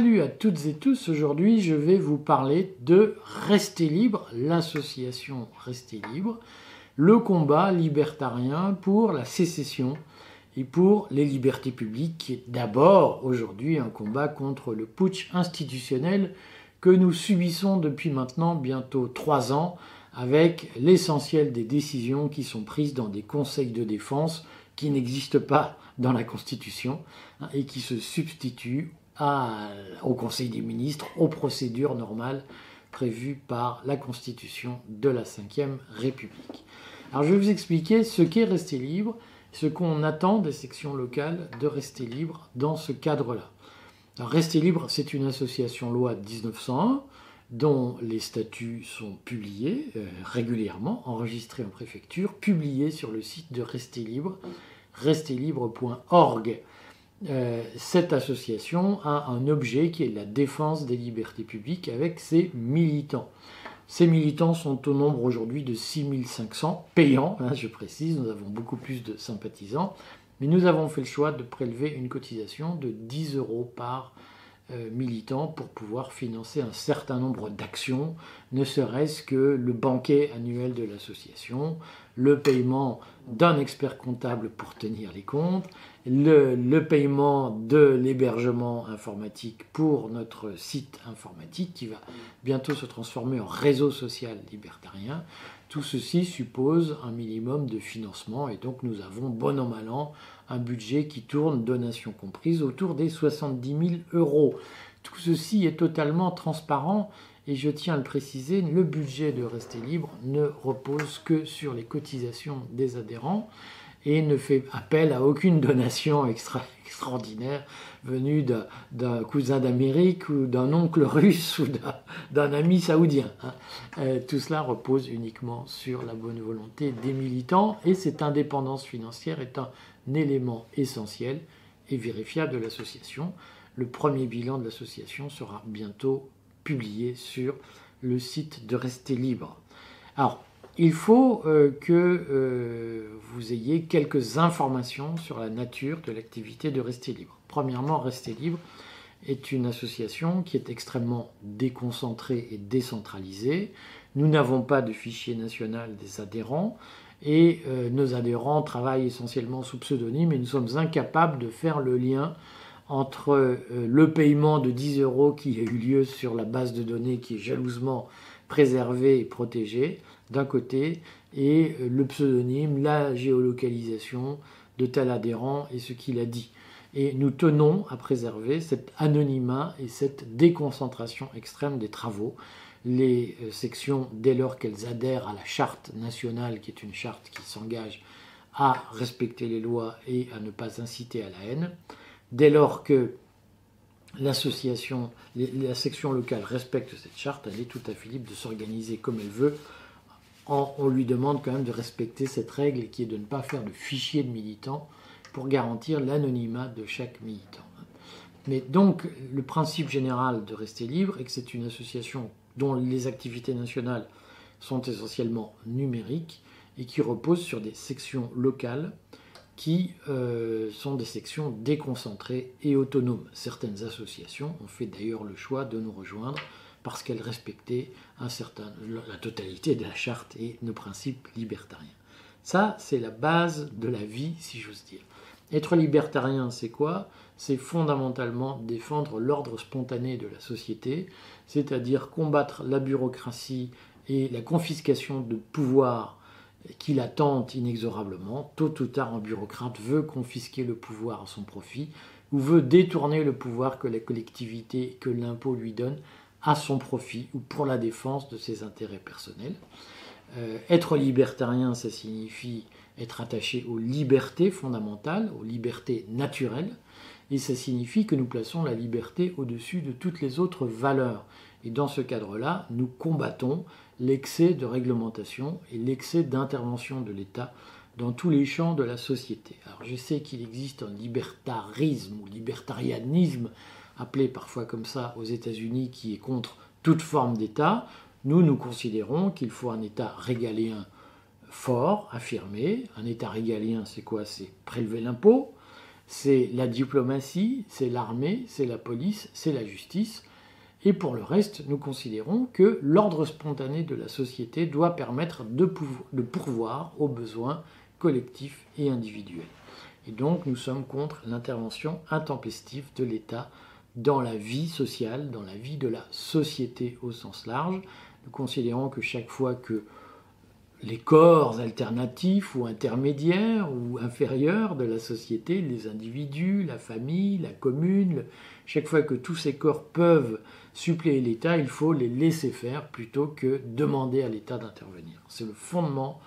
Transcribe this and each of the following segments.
Salut à toutes et tous, aujourd'hui je vais vous parler de Rester Libre, l'association Rester Libre, le combat libertarien pour la sécession et pour les libertés publiques, qui est d'abord aujourd'hui un combat contre le putsch institutionnel que nous subissons depuis maintenant bientôt trois ans, avec l'essentiel des décisions qui sont prises dans des conseils de défense qui n'existent pas dans la Constitution hein, et qui se substituent au Conseil des ministres, aux procédures normales prévues par la Constitution de la Ve République. Alors je vais vous expliquer ce qu'est Rester Libre, ce qu'on attend des sections locales de Rester Libre dans ce cadre-là. Rester Libre, c'est une association loi de 1901 dont les statuts sont publiés euh, régulièrement, enregistrés en préfecture, publiés sur le site de Rester Libre, resterlibre.org. Euh, cette association a un objet qui est la défense des libertés publiques avec ses militants. Ces militants sont au nombre aujourd'hui de 6500 payants, hein, je précise, nous avons beaucoup plus de sympathisants, mais nous avons fait le choix de prélever une cotisation de 10 euros par militants pour pouvoir financer un certain nombre d'actions, ne serait-ce que le banquet annuel de l'association, le paiement d'un expert comptable pour tenir les comptes, le, le paiement de l'hébergement informatique pour notre site informatique qui va bientôt se transformer en réseau social libertarien. Tout ceci suppose un minimum de financement et donc nous avons bon an mal an un budget qui tourne, donations comprises, autour des 70 000 euros. Tout ceci est totalement transparent et je tiens à le préciser, le budget de Rester Libre ne repose que sur les cotisations des adhérents et ne fait appel à aucune donation extraordinaire venue d'un cousin d'Amérique ou d'un oncle russe ou d'un ami saoudien. Hein. Euh, tout cela repose uniquement sur la bonne volonté des militants et cette indépendance financière est un élément essentiel et vérifiable de l'association. Le premier bilan de l'association sera bientôt publié sur le site de Rester Libre. Alors, il faut euh, que euh, vous ayez quelques informations sur la nature de l'activité de Rester Libre. Premièrement, Rester Libre est une association qui est extrêmement déconcentrée et décentralisée. Nous n'avons pas de fichier national des adhérents et euh, nos adhérents travaillent essentiellement sous pseudonyme et nous sommes incapables de faire le lien entre le paiement de 10 euros qui a eu lieu sur la base de données qui est jalousement préservée et protégée d'un côté et euh, le pseudonyme, la géolocalisation de tel adhérent et ce qu'il a dit. Et nous tenons à préserver cet anonymat et cette déconcentration extrême des travaux. Les euh, sections, dès lors qu'elles adhèrent à la charte nationale, qui est une charte qui s'engage à respecter les lois et à ne pas inciter à la haine, dès lors que l'association, la section locale respecte cette charte, elle est tout à fait libre de s'organiser comme elle veut on lui demande quand même de respecter cette règle qui est de ne pas faire de fichier de militants pour garantir l'anonymat de chaque militant. Mais donc, le principe général de rester libre est que c'est une association dont les activités nationales sont essentiellement numériques et qui repose sur des sections locales qui euh, sont des sections déconcentrées et autonomes. Certaines associations ont fait d'ailleurs le choix de nous rejoindre parce qu'elle respectait un certain, la totalité de la charte et nos principes libertariens. Ça, c'est la base de la vie, si j'ose dire. Être libertarien, c'est quoi? C'est fondamentalement défendre l'ordre spontané de la société, c'est-à-dire combattre la bureaucratie et la confiscation de pouvoir qui la tente inexorablement. Tôt ou tard, un bureaucrate veut confisquer le pouvoir à son profit ou veut détourner le pouvoir que la collectivité, que l'impôt lui donne à son profit ou pour la défense de ses intérêts personnels. Euh, être libertarien, ça signifie être attaché aux libertés fondamentales, aux libertés naturelles, et ça signifie que nous plaçons la liberté au-dessus de toutes les autres valeurs. Et dans ce cadre-là, nous combattons l'excès de réglementation et l'excès d'intervention de l'État dans tous les champs de la société. Alors je sais qu'il existe un libertarisme ou libertarianisme appelé parfois comme ça aux États-Unis, qui est contre toute forme d'État, nous, nous considérons qu'il faut un État régalien fort, affirmé. Un État régalien, c'est quoi? C'est prélever l'impôt, c'est la diplomatie, c'est l'armée, c'est la police, c'est la justice. Et pour le reste, nous considérons que l'ordre spontané de la société doit permettre de, pourvoir aux besoins collectifs et individuels. Et donc nous sommes contre l'intervention intempestive de l'État dans la vie sociale, dans la vie de la société au sens large. Nous considérons que chaque fois que les corps alternatifs ou intermédiaires ou inférieurs de la société, les individus, la famille, la commune, chaque fois que tous ces corps peuvent suppléer l'État, il faut les laisser faire plutôt que demander à l'État d'intervenir. C'est le fondement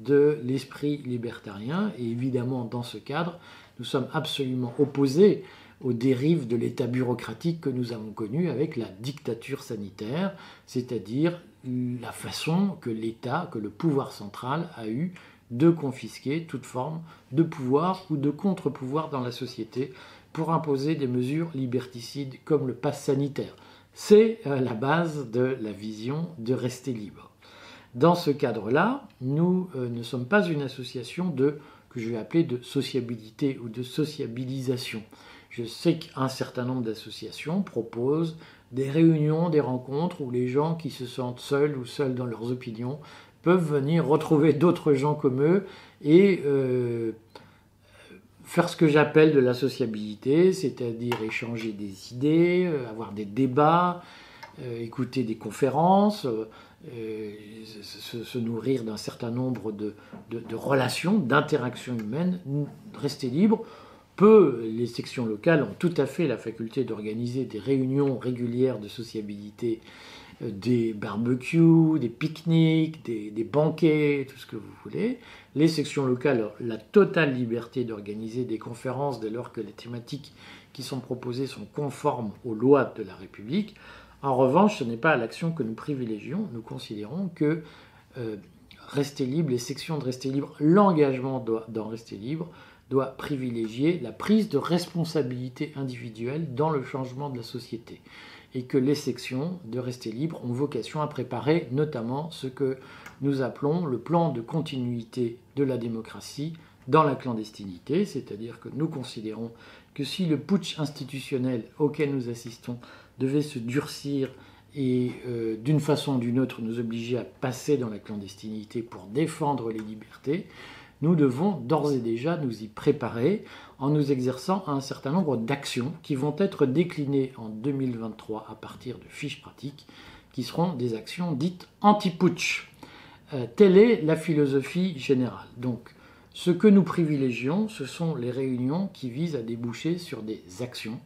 de l'esprit libertarien et évidemment dans ce cadre, nous sommes absolument opposés aux dérives de l'État bureaucratique que nous avons connu avec la dictature sanitaire, c'est-à-dire la façon que l'État, que le pouvoir central a eu de confisquer toute forme de pouvoir ou de contre-pouvoir dans la société pour imposer des mesures liberticides comme le pass sanitaire. C'est euh, la base de la vision de rester libre. Dans ce cadre-là, nous euh, ne sommes pas une association de que je vais appeler de sociabilité ou de sociabilisation. Je sais qu'un certain nombre d'associations proposent des réunions, des rencontres où les gens qui se sentent seuls ou seuls dans leurs opinions peuvent venir retrouver d'autres gens comme eux et euh, faire ce que j'appelle de la sociabilité, c'est-à-dire échanger des idées, euh, avoir des débats, euh, écouter des conférences, se, nourrir d'un certain nombre de relations, d'interactions humaines, rester libre peu, les sections locales ont tout à fait la faculté d'organiser des réunions régulières de sociabilité, euh, des barbecues, des pique-niques, des, banquets, tout ce que vous voulez. Les sections locales ont la totale liberté d'organiser des conférences dès lors que les thématiques qui sont proposées sont conformes aux lois de la République. En revanche, ce n'est pas l'action que nous privilégions. Nous considérons que euh, rester libre, les sections de rester libre, l'engagement d'en rester libre, doit privilégier la prise de responsabilité individuelle dans le changement de la société et que les sections de rester libres ont vocation à préparer notamment ce que nous appelons le plan de continuité de la démocratie dans la clandestinité, c'est-à-dire que nous considérons que si le putsch institutionnel auquel nous assistons devait se durcir et euh, d'une façon ou d'une autre nous obliger à passer dans la clandestinité pour défendre les libertés, nous devons d'ores et déjà nous y préparer en nous exerçant à un certain nombre d'actions qui vont être déclinées en 2023 à partir de fiches pratiques qui seront des actions dites anti-putsch. Euh, telle est la philosophie générale. Donc, ce que nous privilégions, ce sont les réunions qui visent à déboucher sur des actions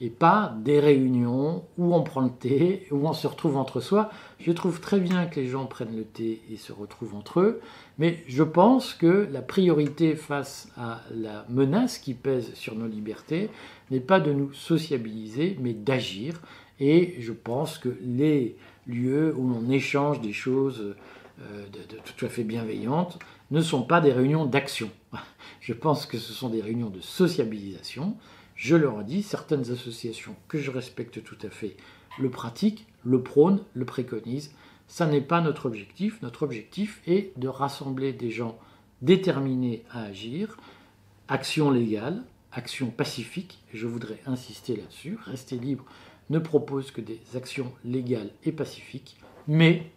et pas des réunions où on prend le thé, où on se retrouve entre soi. Je trouve très bien que les gens prennent le thé et se retrouvent entre eux, mais je pense que la priorité face à la menace qui pèse sur nos libertés n'est pas de nous sociabiliser, mais d'agir. Et je pense que les lieux où l'on échange des choses euh, de, de, tout à fait bienveillantes ne sont pas des réunions d'action. Je pense que ce sont des réunions de sociabilisation je le redis, certaines associations que je respecte tout à fait le pratiquent, le prônent, le préconisent. Ça n'est pas notre objectif. Notre objectif est de rassembler des gens déterminés à agir, action légale, action pacifique. Je voudrais insister là-dessus. Rester libre ne propose que des actions légales et pacifiques, mais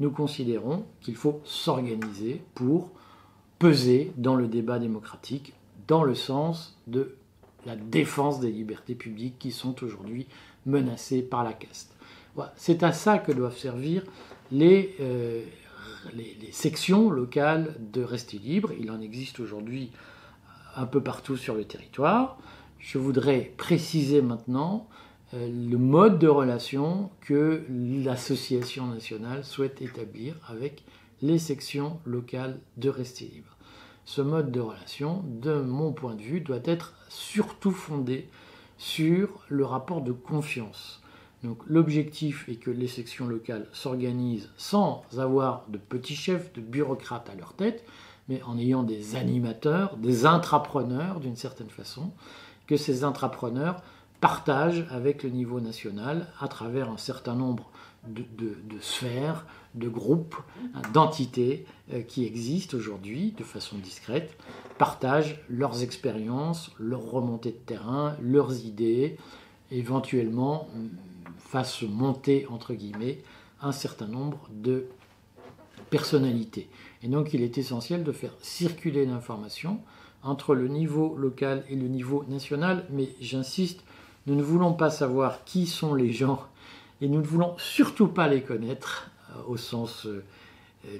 nous considérons qu'il faut s'organiser pour peser dans le débat démocratique dans le sens de la défense des libertés publiques qui sont aujourd'hui menacées par la caste. C'est à ça que doivent servir euh, les, les, sections locales de Rester Libre. Il en existe aujourd'hui un peu partout sur le territoire. Je voudrais préciser maintenant euh, le mode de relation que l'association nationale souhaite établir avec les sections locales de Rester Libre ce mode de relation, de mon point de vue, doit être surtout fondé sur le rapport de confiance. Donc l'objectif est que les sections locales s'organisent sans avoir de petits chefs, de bureaucrates à leur tête, mais en ayant des animateurs, des intrapreneurs d'une certaine façon, que ces intrapreneurs partage avec le niveau national à travers un certain nombre de, sphères, de groupes, hein, d'entités euh, qui existent aujourd'hui de façon discrète, partagent leurs expériences, leurs remontées de terrain, leurs idées, éventuellement mm, fassent monter, entre guillemets, un certain nombre de personnalités. Et donc il est essentiel de faire circuler l'information entre le niveau local et le niveau national, mais j'insiste, nous ne voulons pas savoir qui sont les gens et nous ne voulons surtout pas les connaître au sens euh,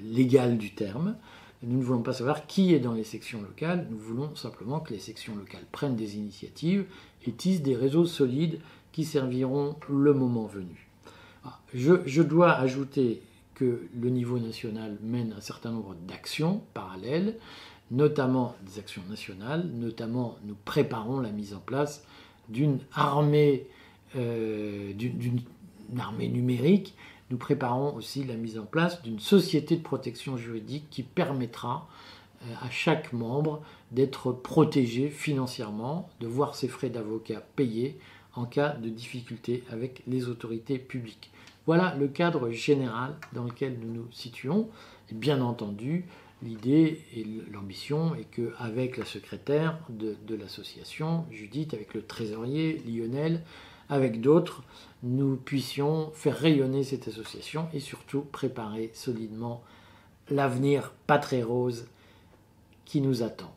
légal du terme. Nous ne voulons pas savoir qui est dans les sections locales, nous voulons simplement que les sections locales prennent des initiatives et tissent des réseaux solides qui serviront le moment venu. Ah, je, je dois ajouter que le niveau national mène un certain nombre d'actions parallèles, notamment des actions nationales, notamment nous préparons la mise en place d'une armée, euh, d'une armée numérique. Nous préparons aussi la mise en place d'une société de protection juridique qui permettra euh, à chaque membre d'être protégé financièrement, de voir ses frais d'avocat payés en cas de difficulté avec les autorités publiques. Voilà le cadre général dans lequel nous nous situons. Et bien entendu, L'idée et l'ambition est qu'avec la secrétaire de, l'association, Judith, avec le trésorier, Lionel, avec d'autres, nous puissions faire rayonner cette association et surtout préparer solidement l'avenir pas très rose qui nous attend.